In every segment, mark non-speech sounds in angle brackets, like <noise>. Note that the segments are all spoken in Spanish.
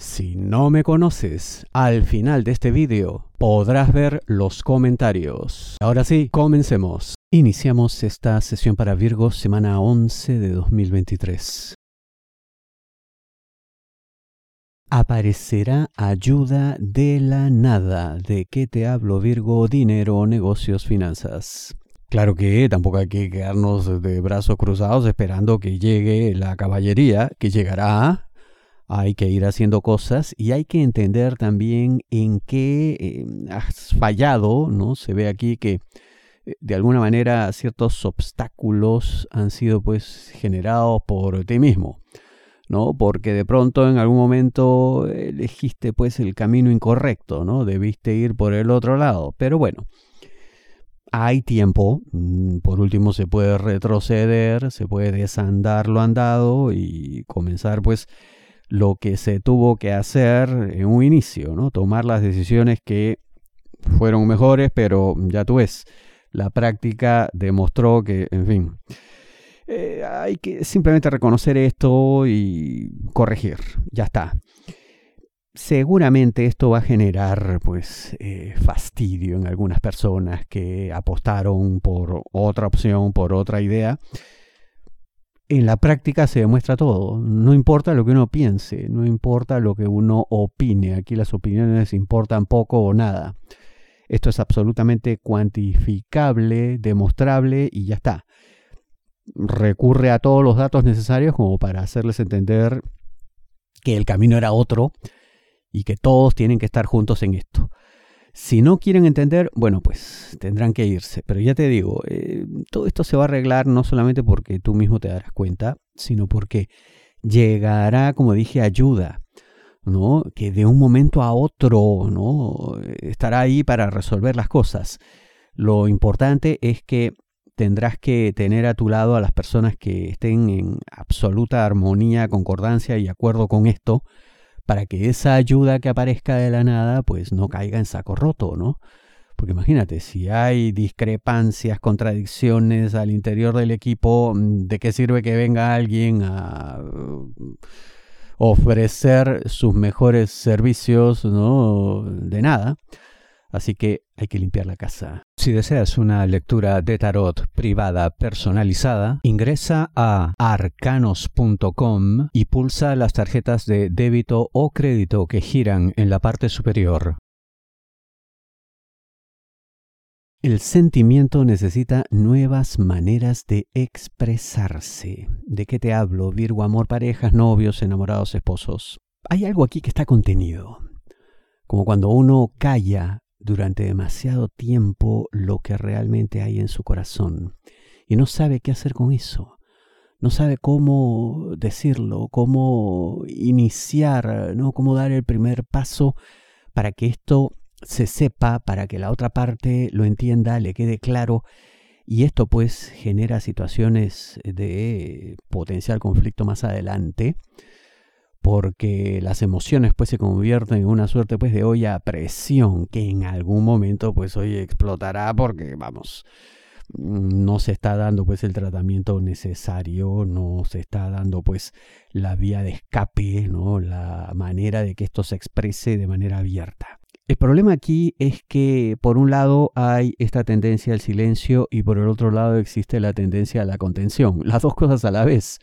Si no me conoces, al final de este vídeo podrás ver los comentarios. Ahora sí, comencemos. Iniciamos esta sesión para Virgo semana 11 de 2023. Aparecerá ayuda de la nada. ¿De qué te hablo Virgo? Dinero, negocios, finanzas. Claro que tampoco hay que quedarnos de brazos cruzados esperando que llegue la caballería, que llegará hay que ir haciendo cosas y hay que entender también en qué eh, has fallado, ¿no? Se ve aquí que eh, de alguna manera ciertos obstáculos han sido pues generados por ti mismo, ¿no? Porque de pronto en algún momento elegiste pues el camino incorrecto, ¿no? Debiste ir por el otro lado, pero bueno, hay tiempo, mm, por último se puede retroceder, se puede desandar lo andado y comenzar pues lo que se tuvo que hacer en un inicio, ¿no? Tomar las decisiones que fueron mejores, pero ya tú ves, la práctica demostró que, en fin, eh, hay que simplemente reconocer esto y corregir, ya está. Seguramente esto va a generar pues eh, fastidio en algunas personas que apostaron por otra opción, por otra idea, en la práctica se demuestra todo. No importa lo que uno piense, no importa lo que uno opine. Aquí las opiniones importan poco o nada. Esto es absolutamente cuantificable, demostrable y ya está. Recurre a todos los datos necesarios como para hacerles entender que el camino era otro y que todos tienen que estar juntos en esto. Si no quieren entender, bueno, pues tendrán que irse. Pero ya te digo, eh, todo esto se va a arreglar no solamente porque tú mismo te darás cuenta, sino porque llegará, como dije, ayuda, ¿no? Que de un momento a otro, ¿no? Estará ahí para resolver las cosas. Lo importante es que tendrás que tener a tu lado a las personas que estén en absoluta armonía, concordancia y acuerdo con esto, para que esa ayuda que aparezca de la nada pues no caiga en saco roto, ¿no? Porque imagínate, si hay discrepancias, contradicciones al interior del equipo, mm, ¿de qué sirve que venga alguien a uh, ofrecer sus mejores servicios? ¿no? De nada. Así que hay que limpiar la casa. Si deseas una lectura de tarot privada personalizada, ingresa a arcanos.com y pulsa las tarjetas de débito o crédito que giran en la parte superior. El sentimiento necesita nuevas maneras de expresarse. ¿De qué te hablo? Virgo, amor, parejas, novios, enamorados, esposos. Hay algo aquí que está contenido. Como cuando uno calla durante demasiado tiempo lo que realmente hay en su corazón y no sabe qué hacer con eso. No sabe cómo decirlo, cómo iniciar, ¿no? cómo dar el primer paso para que esto se sepa, para que la otra parte lo entienda, le quede claro. Y esto pues genera situaciones de potencial conflicto más adelante porque las emociones pues se convierten en una suerte pues de olla a presión que en algún momento pues hoy explotará porque vamos no se está dando pues el tratamiento necesario, no se está dando pues la vía de escape, ¿no? la manera de que esto se exprese de manera abierta. El problema aquí es que por un lado hay esta tendencia al silencio y por el otro lado existe la tendencia a la contención, las dos cosas a la vez.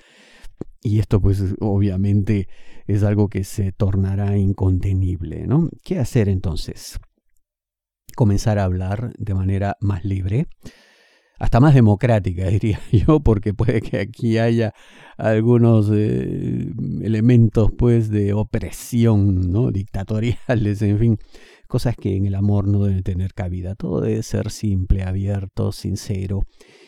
Y esto pues obviamente es algo que se tornará incontenible, ¿no? ¿Qué hacer entonces? Comenzar a hablar de manera más libre, hasta más democrática, <laughs> diría yo, porque puede que aquí haya algunos eh, elementos pues de opresión, ¿no? dictatoriales, en fin, cosas que en el amor no deben tener cabida. Todo debe ser simple, abierto, sincero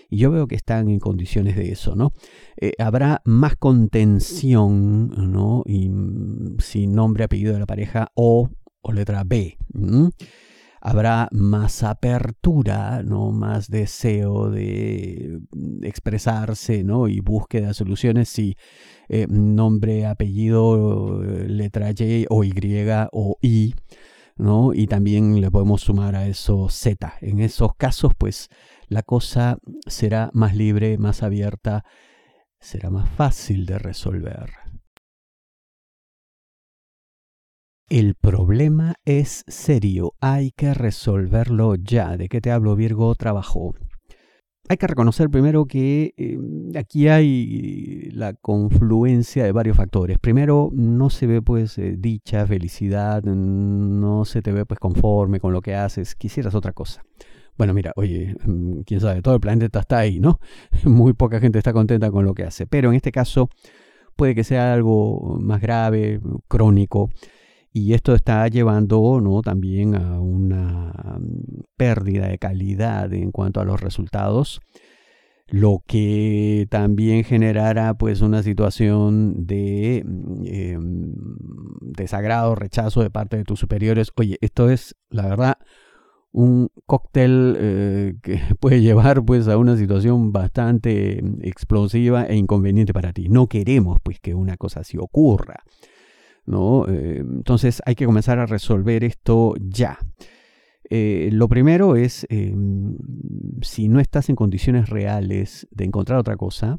Y yo veo que están en condiciones de eso, ¿no? Eh, habrá más contención, ¿no? Y, mm, sin nombre, apellido de la pareja o, o letra B. Habrá más apertura, ¿no? Más deseo de expresarse, ¿no? Y búsqueda de soluciones si eh, nombre, apellido, letra Y o Y o I, ¿no? Y también le podemos sumar a eso Z. En esos casos, pues la cosa será más libre, más abierta, será más fácil de resolver. El problema es serio, hay que resolverlo ya. ¿De qué te hablo, Virgo? Trabajo. Hay que reconocer primero que em, aquí hay la confluencia de varios factores. Primero, no se ve pues eh, dicha, felicidad, no se te ve pues conforme con lo que haces, quisieras otra cosa. Bueno, mira, oye, mm, quién sabe, todo el planeta está ahí, ¿no? <laughs> Muy poca gente está contenta con lo que hace, pero en este caso puede que sea algo más grave, crónico, y esto está llevando ¿no? también a una mm, pérdida de calidad en cuanto a los resultados, lo que también generará pues una situación de mm, em, desagrado, rechazo de parte de tus superiores. Oye, esto es la verdad un cóctel eh, <laughs> que puede llevar pues a una situación bastante mm, explosiva e inconveniente para ti. No queremos pues que una cosa así ocurra. ¿No? Eh, entonces hay que comenzar a resolver esto ya. Eh, lo primero es, em, si no estás en condiciones reales de encontrar otra cosa,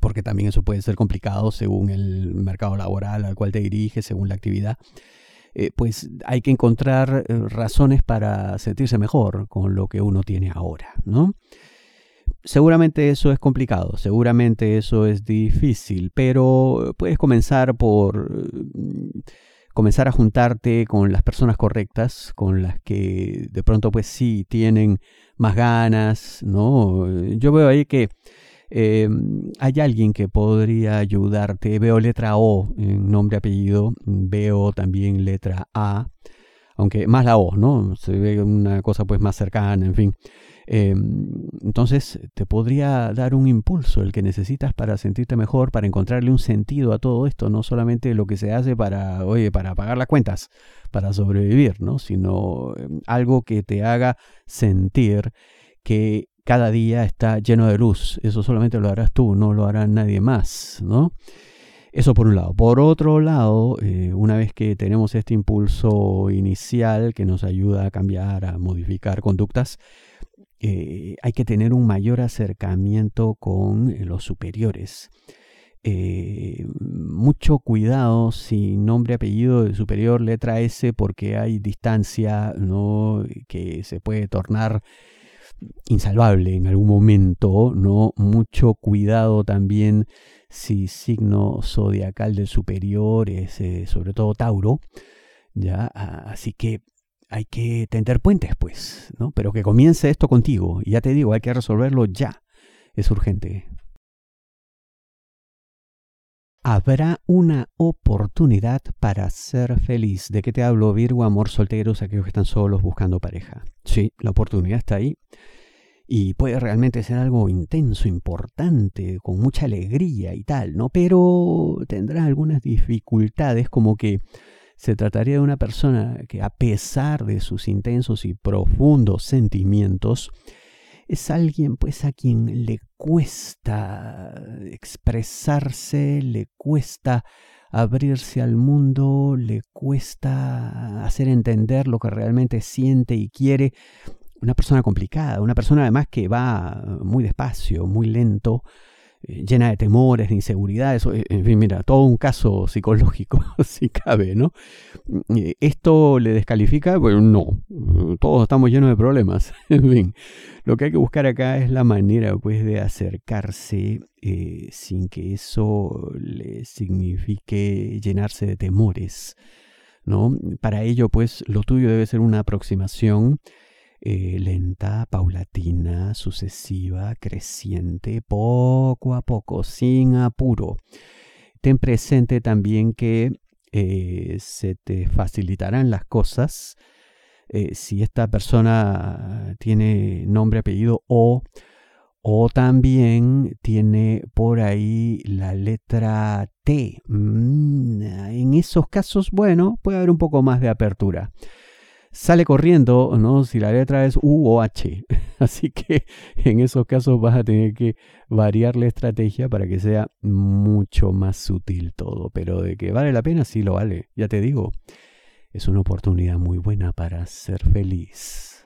porque también eso puede ser complicado según el mercado laboral al cual te diriges, según la actividad, eh, pues hay que encontrar razones para sentirse mejor con lo que uno tiene ahora, ¿no? Seguramente eso es complicado, seguramente eso es difícil, pero puedes comenzar por mm, comenzar a juntarte con las personas correctas, con las que de pronto pues sí tienen más ganas, ¿no? Yo veo ahí que eh, hay alguien que podría ayudarte, veo letra O en nombre apellido, veo también letra A, aunque más la O, ¿no? Se ve una cosa pues más cercana, en fin. Em, entonces te podría dar un impulso el que necesitas para sentirte mejor, para encontrarle un sentido a todo esto, no solamente lo que se hace para, oye, para pagar las cuentas, para sobrevivir, ¿no? sino em, algo que te haga sentir que cada día está lleno de luz. Eso solamente lo harás tú, no lo hará nadie más, ¿no? Eso por un lado. Por otro lado, eh, una vez que tenemos este impulso inicial que nos ayuda a cambiar, a modificar conductas, eh, hay que tener un mayor acercamiento con eh, los superiores. Eh, mucho cuidado si nombre, apellido superior, letra S, porque hay distancia ¿no? que se puede tornar insalvable en algún momento, ¿no? Mucho cuidado también si signo zodiacal del superior es sobre todo Tauro, ¿ya? Así que hay que tender puentes, pues, ¿no? Pero que comience esto contigo. Y ya te digo, hay que resolverlo ya. Es urgente. Habrá una oportunidad para ser feliz. ¿De qué te hablo, Virgo? Amor, solteros, aquellos que están solos buscando pareja. Sí, la oportunidad está ahí. Y puede realmente ser algo intenso, importante, con mucha alegría y tal, ¿no? Pero tendrá algunas dificultades como que se trataría de una persona que a pesar de sus intensos y profundos sentimientos, es alguien pues a quien le cuesta expresarse, le cuesta abrirse al mundo, le cuesta hacer entender lo que realmente siente y quiere. Una persona complicada, una persona además que va muy despacio, muy lento, llena de temores, de inseguridades, eh, en fin, mira, todo un caso psicológico, <laughs> si cabe, ¿no? Eh, ¿Esto le descalifica? Bueno, no, todos estamos llenos de problemas, <laughs> en fin. Lo que hay que buscar acá es la manera, pues, de acercarse sin que eso le signifique llenarse de temores, ¿no? Para ello, pues, lo tuyo debe ser una aproximación eh, lenta, paulatina, sucesiva, creciente, poco a poco, sin apuro. Ten presente también que eh, se te facilitarán las cosas eh, si esta persona tiene nombre, apellido o, O también tiene por ahí la letra T. Mm, en esos casos, bueno, puede haber un poco más de apertura. Sale corriendo, ¿no? Si la letra es U o H. <laughs> Así que en esos casos vas a tener que variar la estrategia para que sea mucho más sutil todo. Pero de que vale la pena, sí lo vale. Ya te digo, es una oportunidad muy buena para ser feliz.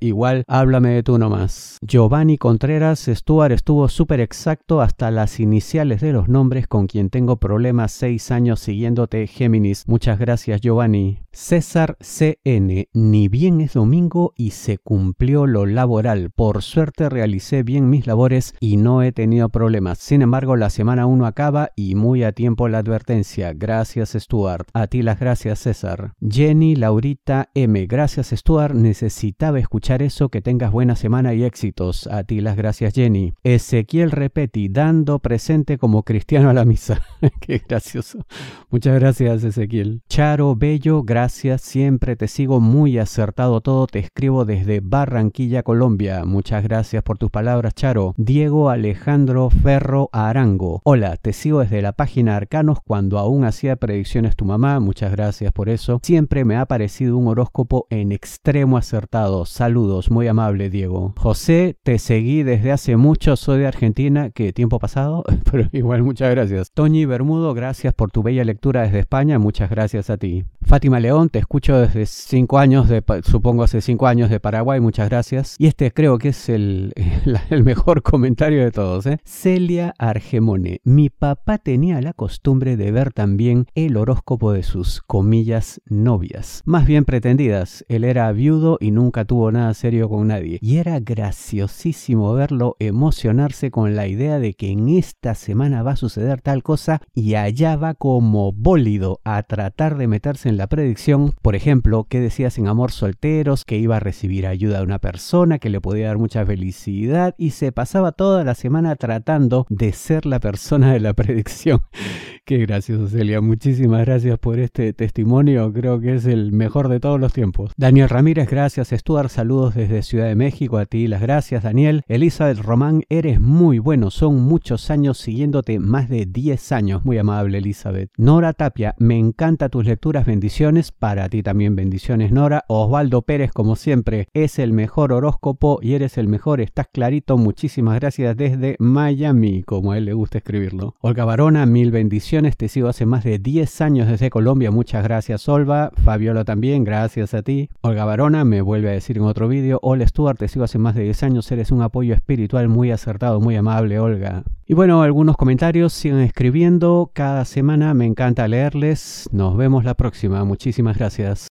igual háblame de tú nomás. Giovanni Contreras Stuart estuvo súper exacto hasta las iniciales de los nombres con quien tengo problemas seis años siguiéndote Géminis. Muchas gracias Giovanni. César CN, ni bien es domingo y se cumplió lo laboral. Por suerte realicé bien mis labores y no he tenido problemas. Sin embargo, la semana 1 acaba y muy a tiempo la advertencia. Gracias Stuart. A ti las gracias César. Jenny Laurita M, gracias Stuart. Necesitaba escuchar eso. Que tengas buena semana y éxitos. A ti las gracias Jenny. Ezequiel Repeti, dando presente como cristiano a la misa. <laughs> Qué gracioso. Muchas gracias Ezequiel. Charo Bello, gracias gracias, siempre te sigo muy acertado todo, te escribo desde Barranquilla, Colombia. Muchas gracias por tus palabras, Charo. Diego Alejandro Ferro Arango. Hola, te sigo desde la página Arcanos cuando aún hacía predicciones tu mamá. Muchas gracias por eso. Siempre me ha parecido un horóscopo en extremo acertado. Saludos, muy amable, Diego. José, te seguí desde hace mucho, soy de Argentina. ¿Qué tiempo pasado? <laughs> Pero igual, muchas gracias. Toñi Bermudo, gracias por tu bella lectura desde España. Muchas gracias a ti. Fátima León, te escucho desde cinco años, de, supongo hace cinco años de Paraguay, muchas gracias. Y este creo que es <laughs> el, mejor comentario de todos. ¿eh? Celia Argemone, mi papá tenía la costumbre de ver también el horóscopo de sus comillas novias, más bien pretendidas. Él era viudo y nunca tuvo nada serio con nadie. Y era graciosísimo verlo emocionarse con la idea de que en esta semana va a suceder tal cosa y allá va como bólido a tratar de meterse en la predicción, por ejemplo, que decías en Amor Solteros, que iba a recibir ayuda de una persona, que le podía dar mucha felicidad y se pasaba toda la semana tratando de ser la persona de la predicción. <laughs> Qué gracioso, Celia. Muchísimas gracias por este testimonio. Creo que es el mejor de todos los tiempos. Daniel Ramírez, gracias. Stuart, saludos desde Ciudad de México. A ti las gracias, Daniel. Elizabeth Román, eres muy bueno. Son muchos años siguiéndote, más de 10 años. Muy amable, Elizabeth. Nora Tapia, me encanta tus lecturas. Bendiciones. Para ti también bendiciones, Nora. Osvaldo Pérez, como siempre, es el mejor horóscopo y eres el mejor. Estás clarito. Muchísimas gracias desde Miami, como a él le gusta escribirlo. Olga Barona, mil bendiciones te sigo hace más de 10 años desde Colombia. Muchas gracias, Olva. Fabiola también, gracias a ti. Olga Barona me vuelve a decir en otro vídeo. Hola, Stuart, te sigo hace más de 10 años. Eres un apoyo espiritual muy acertado, muy amable, Olga. Y bueno, algunos comentarios sigan escribiendo. Cada semana me encanta leerles. Nos vemos la próxima. Muchísimas gracias.